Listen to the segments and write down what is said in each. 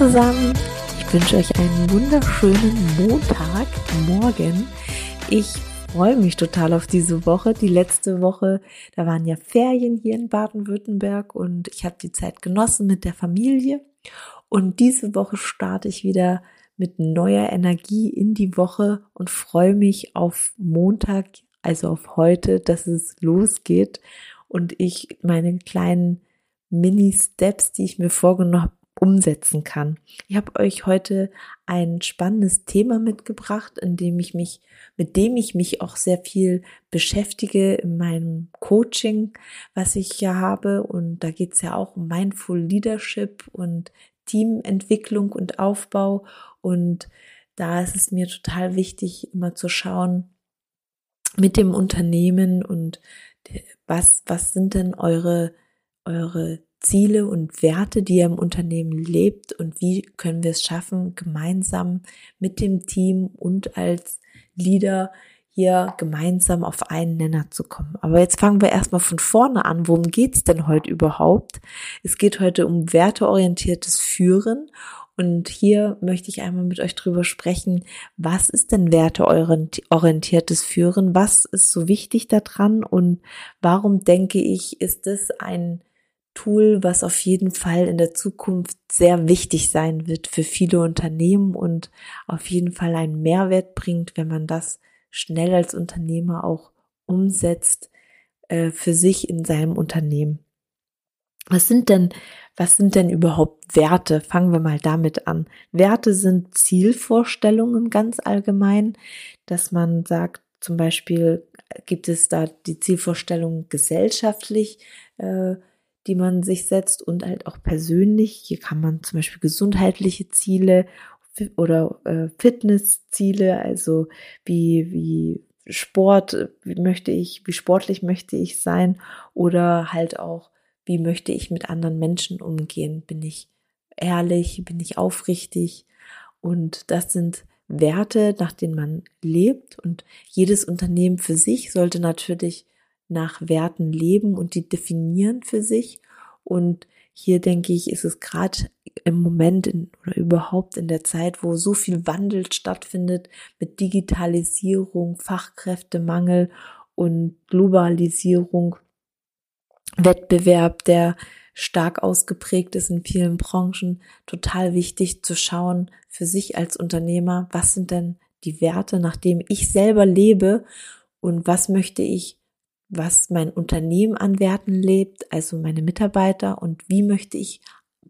zusammen. Ich wünsche euch einen wunderschönen Montagmorgen. Ich freue mich total auf diese Woche. Die letzte Woche, da waren ja Ferien hier in Baden-Württemberg und ich habe die Zeit genossen mit der Familie. Und diese Woche starte ich wieder mit neuer Energie in die Woche und freue mich auf Montag, also auf heute, dass es losgeht und ich meine kleinen Mini-Steps, die ich mir vorgenommen habe, umsetzen kann. Ich habe euch heute ein spannendes Thema mitgebracht, in dem ich mich, mit dem ich mich auch sehr viel beschäftige in meinem Coaching, was ich ja habe. Und da geht es ja auch um Mindful Leadership und Teamentwicklung und Aufbau. Und da ist es mir total wichtig, immer zu schauen mit dem Unternehmen und was, was sind denn eure, eure Ziele und Werte, die ihr im Unternehmen lebt und wie können wir es schaffen, gemeinsam mit dem Team und als Leader hier gemeinsam auf einen Nenner zu kommen. Aber jetzt fangen wir erstmal von vorne an. Worum geht's denn heute überhaupt? Es geht heute um werteorientiertes Führen und hier möchte ich einmal mit euch drüber sprechen, was ist denn werteorientiertes Führen? Was ist so wichtig daran? Und warum denke ich, ist es ein Tool, was auf jeden Fall in der Zukunft sehr wichtig sein wird für viele Unternehmen und auf jeden Fall einen Mehrwert bringt, wenn man das schnell als Unternehmer auch umsetzt äh, für sich in seinem Unternehmen. Was sind denn, was sind denn überhaupt Werte? Fangen wir mal damit an. Werte sind Zielvorstellungen ganz allgemein, dass man sagt, zum Beispiel gibt es da die Zielvorstellung gesellschaftlich, äh, die man sich setzt und halt auch persönlich. Hier kann man zum Beispiel gesundheitliche Ziele oder äh, Fitnessziele, also wie, wie Sport, wie möchte ich, wie sportlich möchte ich sein oder halt auch, wie möchte ich mit anderen Menschen umgehen? Bin ich ehrlich, bin ich aufrichtig? Und das sind Werte, nach denen man lebt und jedes Unternehmen für sich sollte natürlich nach Werten leben und die definieren für sich. Und hier denke ich, ist es gerade im Moment in, oder überhaupt in der Zeit, wo so viel Wandel stattfindet mit Digitalisierung, Fachkräftemangel und Globalisierung, Wettbewerb, der stark ausgeprägt ist in vielen Branchen, total wichtig zu schauen für sich als Unternehmer, was sind denn die Werte, nach denen ich selber lebe und was möchte ich was mein Unternehmen an Werten lebt, also meine Mitarbeiter und wie möchte ich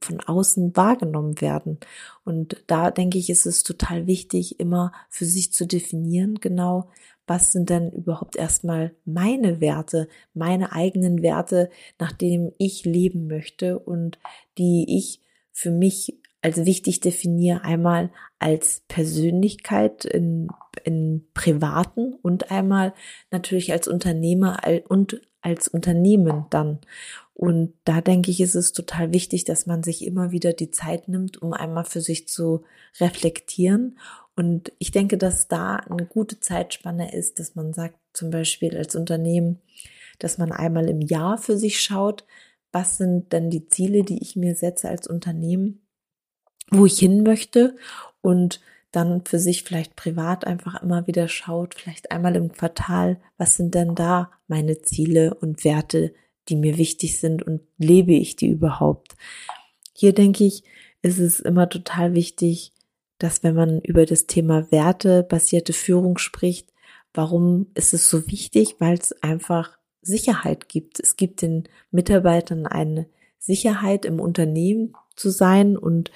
von außen wahrgenommen werden. Und da denke ich, ist es total wichtig, immer für sich zu definieren, genau, was sind denn überhaupt erstmal meine Werte, meine eigenen Werte, nach denen ich leben möchte und die ich für mich als wichtig definiere, einmal als Persönlichkeit in, in privaten und einmal natürlich als Unternehmer und als Unternehmen dann. Und da denke ich, ist es total wichtig, dass man sich immer wieder die Zeit nimmt, um einmal für sich zu reflektieren. Und ich denke, dass da eine gute Zeitspanne ist, dass man sagt, zum Beispiel als Unternehmen, dass man einmal im Jahr für sich schaut, was sind denn die Ziele, die ich mir setze als Unternehmen wo ich hin möchte und dann für sich vielleicht privat einfach immer wieder schaut, vielleicht einmal im Quartal, was sind denn da meine Ziele und Werte, die mir wichtig sind und lebe ich die überhaupt? Hier denke ich, ist es immer total wichtig, dass wenn man über das Thema wertebasierte Führung spricht, warum ist es so wichtig? Weil es einfach Sicherheit gibt. Es gibt den Mitarbeitern eine Sicherheit im Unternehmen zu sein und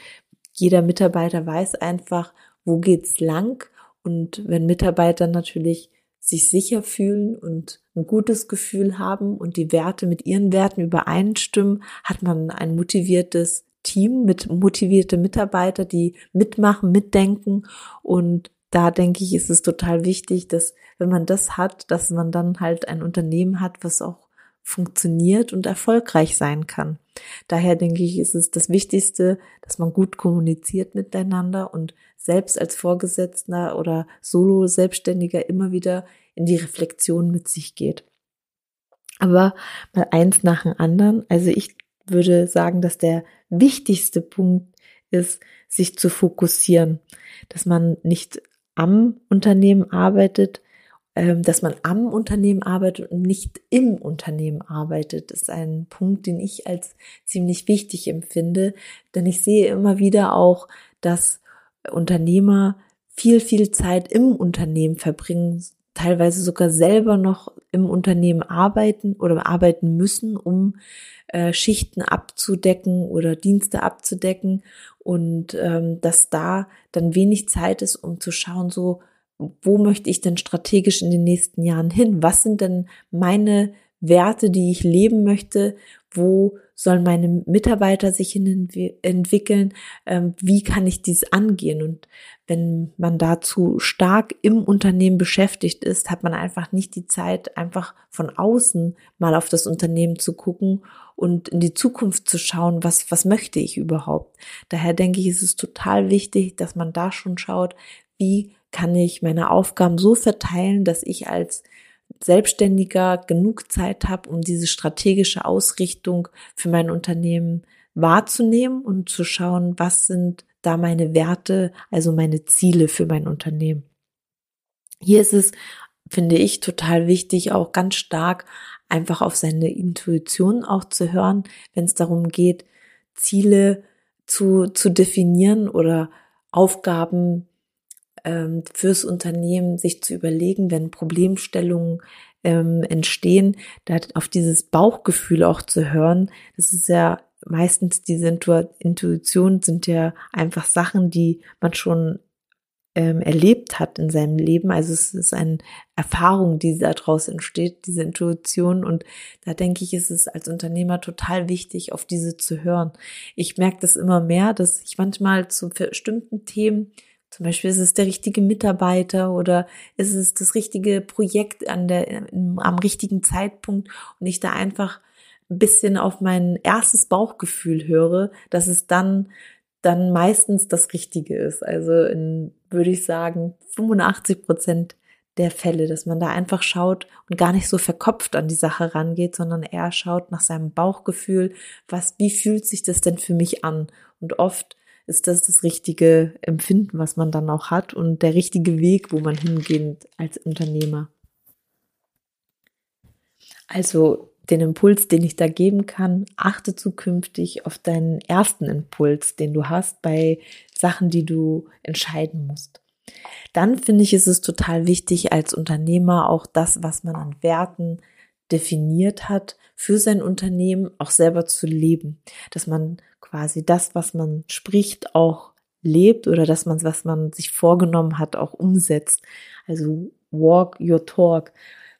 jeder Mitarbeiter weiß einfach, wo geht's lang. Und wenn Mitarbeiter natürlich sich sicher fühlen und ein gutes Gefühl haben und die Werte mit ihren Werten übereinstimmen, hat man ein motiviertes Team mit motivierte Mitarbeiter, die mitmachen, mitdenken. Und da denke ich, ist es total wichtig, dass wenn man das hat, dass man dann halt ein Unternehmen hat, was auch funktioniert und erfolgreich sein kann. Daher denke ich, ist es das Wichtigste, dass man gut kommuniziert miteinander und selbst als Vorgesetzter oder Solo-Selbstständiger immer wieder in die Reflexion mit sich geht. Aber mal eins nach dem anderen. Also ich würde sagen, dass der wichtigste Punkt ist, sich zu fokussieren, dass man nicht am Unternehmen arbeitet, dass man am Unternehmen arbeitet und nicht im Unternehmen arbeitet, ist ein Punkt, den ich als ziemlich wichtig empfinde, denn ich sehe immer wieder auch, dass Unternehmer viel, viel Zeit im Unternehmen verbringen, teilweise sogar selber noch im Unternehmen arbeiten oder arbeiten müssen, um äh, Schichten abzudecken oder Dienste abzudecken. Und ähm, dass da dann wenig Zeit ist, um zu schauen, so wo möchte ich denn strategisch in den nächsten Jahren hin? Was sind denn meine Werte, die ich leben möchte? Wo sollen meine Mitarbeiter sich hin entwickeln? Ähm, wie kann ich dies angehen? Und wenn man dazu stark im Unternehmen beschäftigt ist, hat man einfach nicht die Zeit, einfach von außen mal auf das Unternehmen zu gucken und in die Zukunft zu schauen, was, was möchte ich überhaupt. Daher denke ich, ist es total wichtig, dass man da schon schaut, wie kann ich meine Aufgaben so verteilen, dass ich als Selbstständiger genug Zeit habe, um diese strategische Ausrichtung für mein Unternehmen wahrzunehmen und zu schauen, was sind da meine Werte, also meine Ziele für mein Unternehmen. Hier ist es, finde ich, total wichtig, auch ganz stark einfach auf seine Intuition auch zu hören, wenn es darum geht, Ziele zu, zu definieren oder Aufgaben ähm, fürs Unternehmen sich zu überlegen, wenn Problemstellungen ähm, entstehen, da auf dieses Bauchgefühl auch zu hören. Das ist ja meistens diese Intuition sind ja einfach Sachen, die man schon ähm, erlebt hat in seinem Leben. Also es ist eine Erfahrung, die daraus entsteht, diese Intuition. Und da denke ich, ist es als Unternehmer total wichtig, auf diese zu hören. Ich merke das immer mehr, dass ich manchmal zu bestimmten Themen zum Beispiel ist es der richtige Mitarbeiter oder ist es das richtige Projekt an der, am richtigen Zeitpunkt und ich da einfach ein bisschen auf mein erstes Bauchgefühl höre, dass es dann dann meistens das Richtige ist. Also in, würde ich sagen, 85 Prozent der Fälle, dass man da einfach schaut und gar nicht so verkopft an die Sache rangeht, sondern eher schaut nach seinem Bauchgefühl, was, wie fühlt sich das denn für mich an? Und oft ist das das richtige Empfinden, was man dann auch hat und der richtige Weg, wo man hingeht als Unternehmer. Also den Impuls, den ich da geben kann, achte zukünftig auf deinen ersten Impuls, den du hast bei Sachen, die du entscheiden musst. Dann finde ich, ist es total wichtig, als Unternehmer auch das, was man an Werten definiert hat, für sein Unternehmen auch selber zu leben. Dass man quasi das, was man spricht, auch lebt oder dass man, was man sich vorgenommen hat, auch umsetzt. Also walk your talk.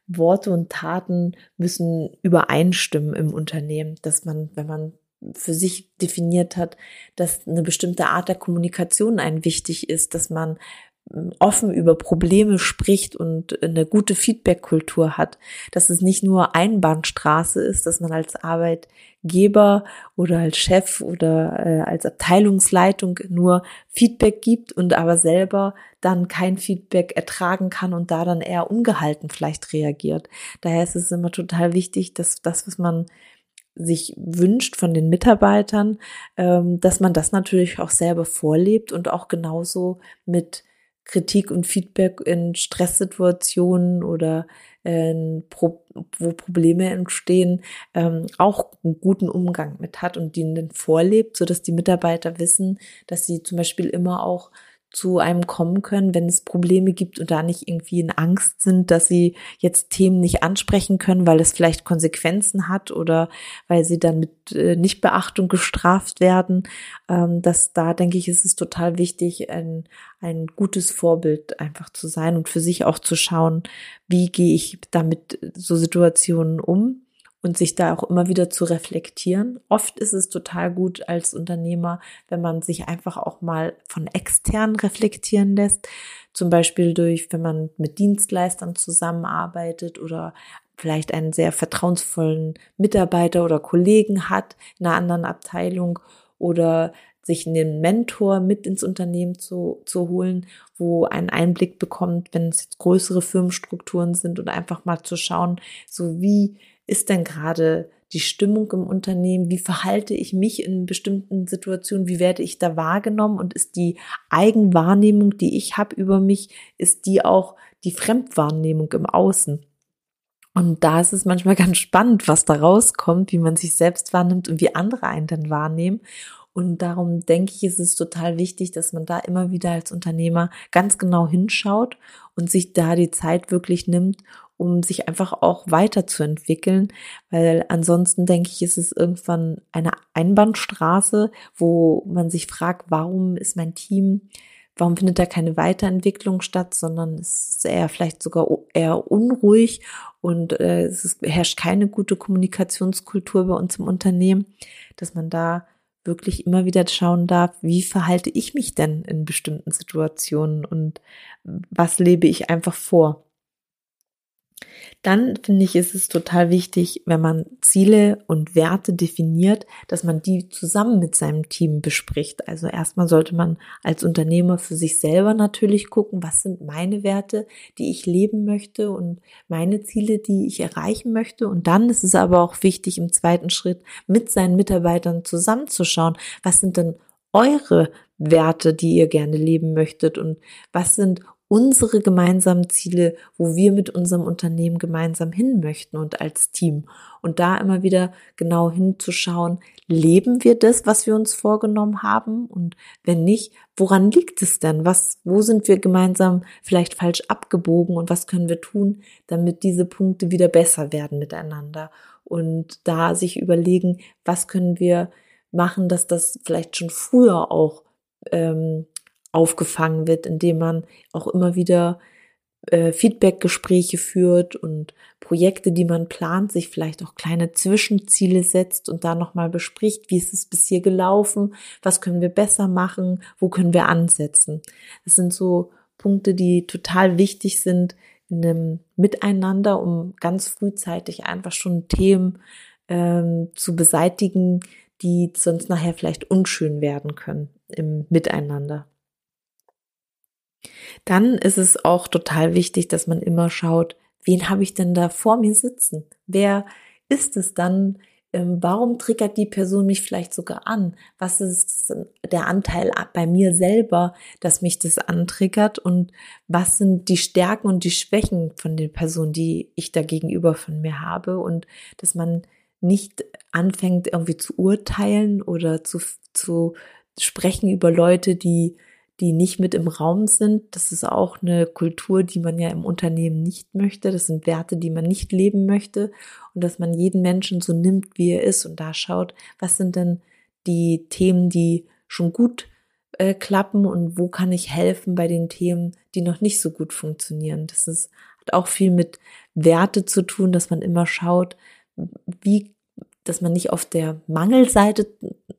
Worte und Taten müssen übereinstimmen im Unternehmen, dass man, wenn man für sich definiert hat, dass eine bestimmte Art der Kommunikation ein wichtig ist, dass man offen über Probleme spricht und eine gute Feedback-Kultur hat, dass es nicht nur Einbahnstraße ist, dass man als Arbeitgeber oder als Chef oder äh, als Abteilungsleitung nur Feedback gibt und aber selber dann kein Feedback ertragen kann und da dann eher ungehalten vielleicht reagiert. Daher ist es immer total wichtig, dass das, was man sich wünscht von den Mitarbeitern, ähm, dass man das natürlich auch selber vorlebt und auch genauso mit Kritik und Feedback in Stresssituationen oder äh, wo Probleme entstehen, ähm, auch einen guten Umgang mit hat und den vorlebt, so dass die Mitarbeiter wissen, dass sie zum Beispiel immer auch zu einem kommen können, wenn es Probleme gibt und da nicht irgendwie in Angst sind, dass sie jetzt Themen nicht ansprechen können, weil es vielleicht Konsequenzen hat oder weil sie dann mit äh, Nichtbeachtung gestraft werden. Ähm, dass da denke ich, ist es total wichtig, ein, ein gutes Vorbild einfach zu sein und für sich auch zu schauen, wie gehe ich damit so Situationen um und sich da auch immer wieder zu reflektieren. Oft ist es total gut als Unternehmer, wenn man sich einfach auch mal von extern reflektieren lässt. Zum Beispiel durch, wenn man mit Dienstleistern zusammenarbeitet oder vielleicht einen sehr vertrauensvollen Mitarbeiter oder Kollegen hat in einer anderen Abteilung oder sich einen Mentor mit ins Unternehmen zu, zu holen, wo einen Einblick bekommt, wenn es jetzt größere Firmenstrukturen sind und einfach mal zu schauen, so wie ist denn gerade die Stimmung im Unternehmen, wie verhalte ich mich in bestimmten Situationen, wie werde ich da wahrgenommen und ist die Eigenwahrnehmung, die ich habe über mich, ist die auch die Fremdwahrnehmung im Außen. Und da ist es manchmal ganz spannend, was da rauskommt, wie man sich selbst wahrnimmt und wie andere einen dann wahrnehmen. Und darum denke ich, ist es total wichtig, dass man da immer wieder als Unternehmer ganz genau hinschaut und sich da die Zeit wirklich nimmt, um sich einfach auch weiterzuentwickeln, weil ansonsten denke ich, ist es irgendwann eine Einbahnstraße, wo man sich fragt, warum ist mein Team warum findet da keine Weiterentwicklung statt, sondern es ist eher vielleicht sogar eher unruhig und äh, es ist, herrscht keine gute Kommunikationskultur bei uns im Unternehmen, dass man da wirklich immer wieder schauen darf, wie verhalte ich mich denn in bestimmten Situationen und was lebe ich einfach vor. Dann finde ich, ist es total wichtig, wenn man Ziele und Werte definiert, dass man die zusammen mit seinem Team bespricht. Also erstmal sollte man als Unternehmer für sich selber natürlich gucken, was sind meine Werte, die ich leben möchte und meine Ziele, die ich erreichen möchte. Und dann ist es aber auch wichtig, im zweiten Schritt mit seinen Mitarbeitern zusammenzuschauen, was sind denn eure Werte, die ihr gerne leben möchtet und was sind unsere gemeinsamen Ziele, wo wir mit unserem Unternehmen gemeinsam hin möchten und als Team. Und da immer wieder genau hinzuschauen, leben wir das, was wir uns vorgenommen haben? Und wenn nicht, woran liegt es denn? Was, wo sind wir gemeinsam vielleicht falsch abgebogen und was können wir tun, damit diese Punkte wieder besser werden miteinander? Und da sich überlegen, was können wir machen, dass das vielleicht schon früher auch ähm, aufgefangen wird, indem man auch immer wieder äh, Feedbackgespräche führt und Projekte, die man plant, sich vielleicht auch kleine Zwischenziele setzt und da nochmal bespricht, wie ist es bis hier gelaufen, was können wir besser machen, wo können wir ansetzen. Das sind so Punkte, die total wichtig sind in einem Miteinander, um ganz frühzeitig einfach schon Themen ähm, zu beseitigen, die sonst nachher vielleicht unschön werden können im Miteinander. Dann ist es auch total wichtig, dass man immer schaut, wen habe ich denn da vor mir sitzen? Wer ist es dann? Ähm, warum triggert die Person mich vielleicht sogar an? Was ist der Anteil bei mir selber, dass mich das antriggert? Und was sind die Stärken und die Schwächen von den Personen, die ich da gegenüber von mir habe? Und dass man nicht anfängt, irgendwie zu urteilen oder zu, zu sprechen über Leute, die die nicht mit im Raum sind. Das ist auch eine Kultur, die man ja im Unternehmen nicht möchte. Das sind Werte, die man nicht leben möchte. Und dass man jeden Menschen so nimmt, wie er ist und da schaut, was sind denn die Themen, die schon gut äh, klappen und wo kann ich helfen bei den Themen, die noch nicht so gut funktionieren. Das ist, hat auch viel mit Werte zu tun, dass man immer schaut, wie dass man nicht auf der Mangelseite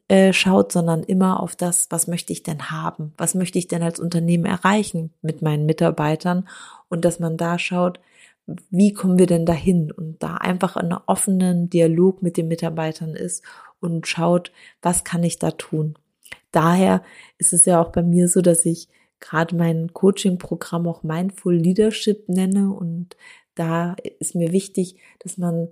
äh, schaut, sondern immer auf das, was möchte ich denn haben? Was möchte ich denn als Unternehmen erreichen mit meinen Mitarbeitern? Und dass man da schaut, wie kommen wir denn dahin? Und da einfach in einem offenen Dialog mit den Mitarbeitern ist und schaut, was kann ich da tun? Daher ist es ja auch bei mir so, dass ich gerade mein Coaching-Programm auch Mindful Leadership nenne und da ist mir wichtig, dass man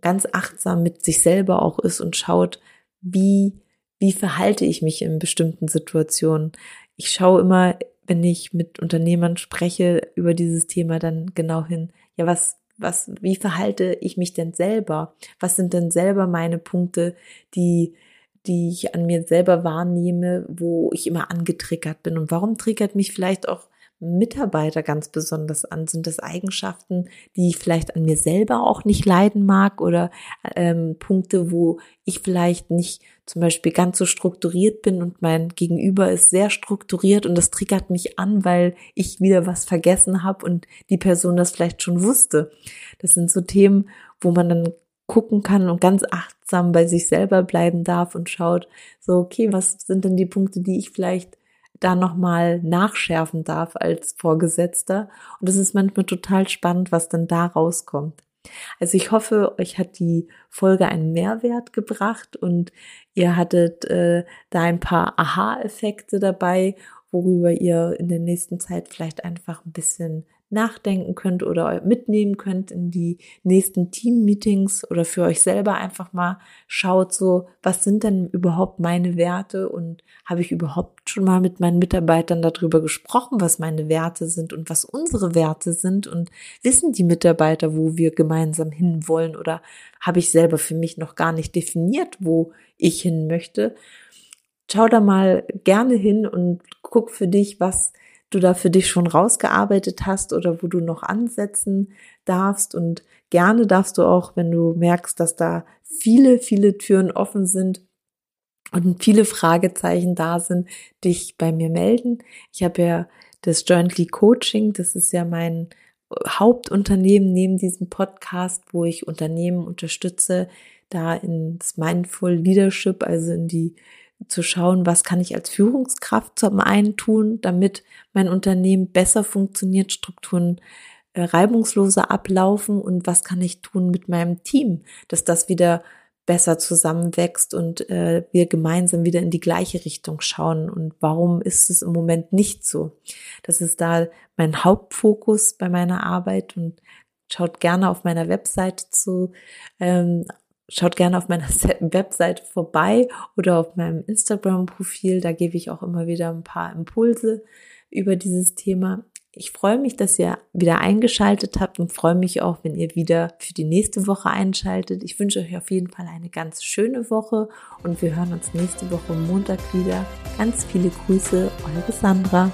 ganz achtsam mit sich selber auch ist und schaut, wie, wie verhalte ich mich in bestimmten Situationen. Ich schaue immer, wenn ich mit Unternehmern spreche über dieses Thema, dann genau hin, ja, was, was, wie verhalte ich mich denn selber? Was sind denn selber meine Punkte, die, die ich an mir selber wahrnehme, wo ich immer angetriggert bin? Und warum triggert mich vielleicht auch Mitarbeiter ganz besonders an? Sind das Eigenschaften, die ich vielleicht an mir selber auch nicht leiden mag oder ähm, Punkte, wo ich vielleicht nicht zum Beispiel ganz so strukturiert bin und mein Gegenüber ist sehr strukturiert und das triggert mich an, weil ich wieder was vergessen habe und die Person das vielleicht schon wusste. Das sind so Themen, wo man dann gucken kann und ganz achtsam bei sich selber bleiben darf und schaut, so, okay, was sind denn die Punkte, die ich vielleicht da nochmal nachschärfen darf als Vorgesetzter. Und es ist manchmal total spannend, was dann da rauskommt. Also ich hoffe, euch hat die Folge einen Mehrwert gebracht und ihr hattet äh, da ein paar Aha-Effekte dabei, worüber ihr in der nächsten Zeit vielleicht einfach ein bisschen nachdenken könnt oder mitnehmen könnt in die nächsten Team-Meetings oder für euch selber einfach mal schaut, so, was sind denn überhaupt meine Werte und habe ich überhaupt schon mal mit meinen Mitarbeitern darüber gesprochen, was meine Werte sind und was unsere Werte sind und wissen die Mitarbeiter, wo wir gemeinsam hinwollen oder habe ich selber für mich noch gar nicht definiert, wo ich hin möchte. Schau da mal gerne hin und guck für dich, was du da für dich schon rausgearbeitet hast oder wo du noch ansetzen darfst. Und gerne darfst du auch, wenn du merkst, dass da viele, viele Türen offen sind und viele Fragezeichen da sind, dich bei mir melden. Ich habe ja das Jointly Coaching, das ist ja mein Hauptunternehmen neben diesem Podcast, wo ich Unternehmen unterstütze, da ins Mindful Leadership, also in die zu schauen, was kann ich als Führungskraft zum einen tun, damit mein Unternehmen besser funktioniert, Strukturen äh, reibungsloser ablaufen und was kann ich tun mit meinem Team, dass das wieder besser zusammenwächst und äh, wir gemeinsam wieder in die gleiche Richtung schauen. Und warum ist es im Moment nicht so? Das ist da mein Hauptfokus bei meiner Arbeit und schaut gerne auf meiner Webseite zu ähm, Schaut gerne auf meiner Webseite vorbei oder auf meinem Instagram-Profil. Da gebe ich auch immer wieder ein paar Impulse über dieses Thema. Ich freue mich, dass ihr wieder eingeschaltet habt und freue mich auch, wenn ihr wieder für die nächste Woche einschaltet. Ich wünsche euch auf jeden Fall eine ganz schöne Woche und wir hören uns nächste Woche Montag wieder. Ganz viele Grüße, eure Sandra.